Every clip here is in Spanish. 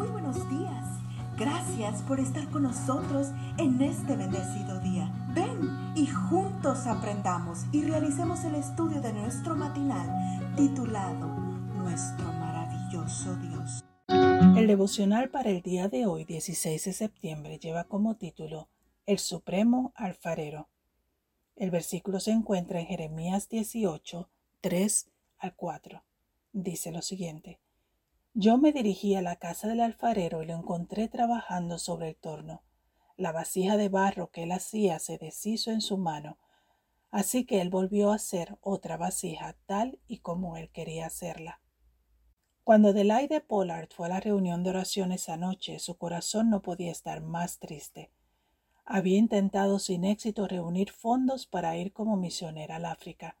Muy buenos días. Gracias por estar con nosotros en este bendecido día. Ven y juntos aprendamos y realicemos el estudio de nuestro matinal titulado Nuestro maravilloso Dios. El devocional para el día de hoy, 16 de septiembre, lleva como título El Supremo Alfarero. El versículo se encuentra en Jeremías 18, 3 al 4. Dice lo siguiente. Yo me dirigí a la casa del alfarero y lo encontré trabajando sobre el torno. La vasija de barro que él hacía se deshizo en su mano, así que él volvió a hacer otra vasija tal y como él quería hacerla. Cuando Adelaide Pollard fue a la reunión de oración esa noche, su corazón no podía estar más triste. Había intentado sin éxito reunir fondos para ir como misionera al África.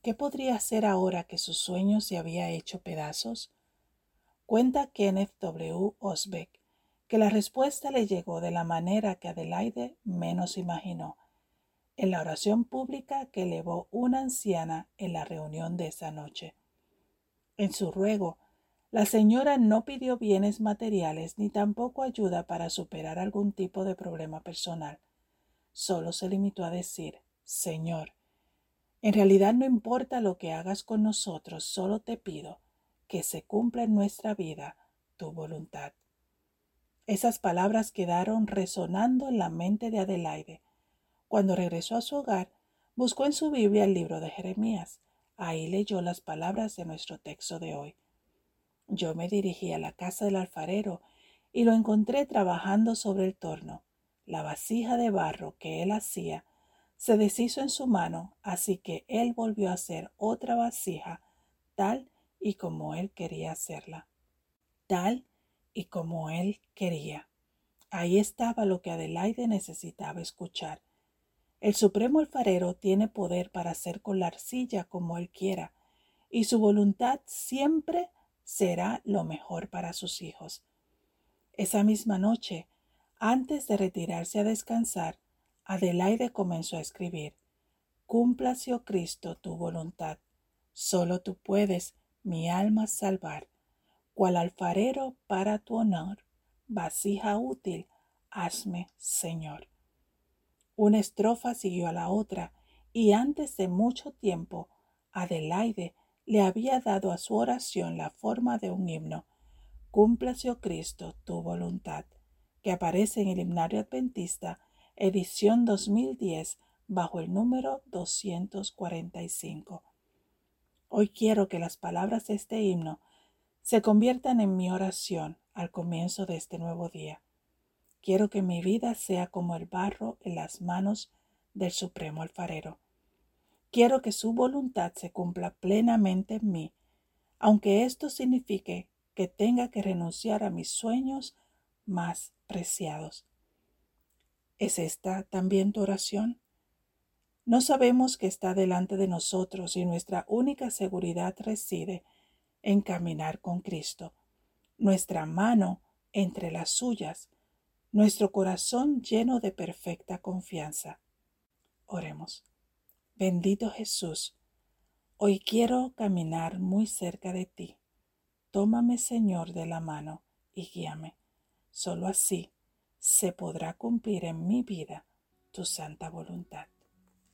¿Qué podría hacer ahora que su sueño se había hecho pedazos? Cuenta Kenneth W. Osbeck que la respuesta le llegó de la manera que Adelaide menos imaginó, en la oración pública que elevó una anciana en la reunión de esa noche. En su ruego, la señora no pidió bienes materiales ni tampoco ayuda para superar algún tipo de problema personal. Solo se limitó a decir, Señor, en realidad no importa lo que hagas con nosotros, solo te pido que se cumpla en nuestra vida tu voluntad. Esas palabras quedaron resonando en la mente de Adelaide. Cuando regresó a su hogar, buscó en su Biblia el libro de Jeremías. Ahí leyó las palabras de nuestro texto de hoy. Yo me dirigí a la casa del alfarero y lo encontré trabajando sobre el torno. La vasija de barro que él hacía se deshizo en su mano, así que él volvió a hacer otra vasija tal y como él quería hacerla. Tal y como él quería. Ahí estaba lo que Adelaide necesitaba escuchar. El Supremo Alfarero tiene poder para hacer con la arcilla como él quiera, y su voluntad siempre será lo mejor para sus hijos. Esa misma noche, antes de retirarse a descansar, Adelaide comenzó a escribir Cúmplase, oh Cristo, tu voluntad. Solo tú puedes mi alma salvar cual alfarero para tu honor, vasija útil, hazme, Señor. Una estrofa siguió a la otra, y antes de mucho tiempo, Adelaide le había dado a su oración la forma de un himno, Cúmplase, oh Cristo, tu voluntad, que aparece en el himnario adventista, edición 2010, bajo el número 245. Hoy quiero que las palabras de este himno se conviertan en mi oración al comienzo de este nuevo día. Quiero que mi vida sea como el barro en las manos del Supremo Alfarero. Quiero que su voluntad se cumpla plenamente en mí, aunque esto signifique que tenga que renunciar a mis sueños más preciados. ¿Es esta también tu oración? No sabemos que está delante de nosotros y nuestra única seguridad reside en caminar con Cristo, nuestra mano entre las suyas, nuestro corazón lleno de perfecta confianza. Oremos. Bendito Jesús, hoy quiero caminar muy cerca de ti. Tómame, Señor, de la mano y guíame. Solo así se podrá cumplir en mi vida tu santa voluntad.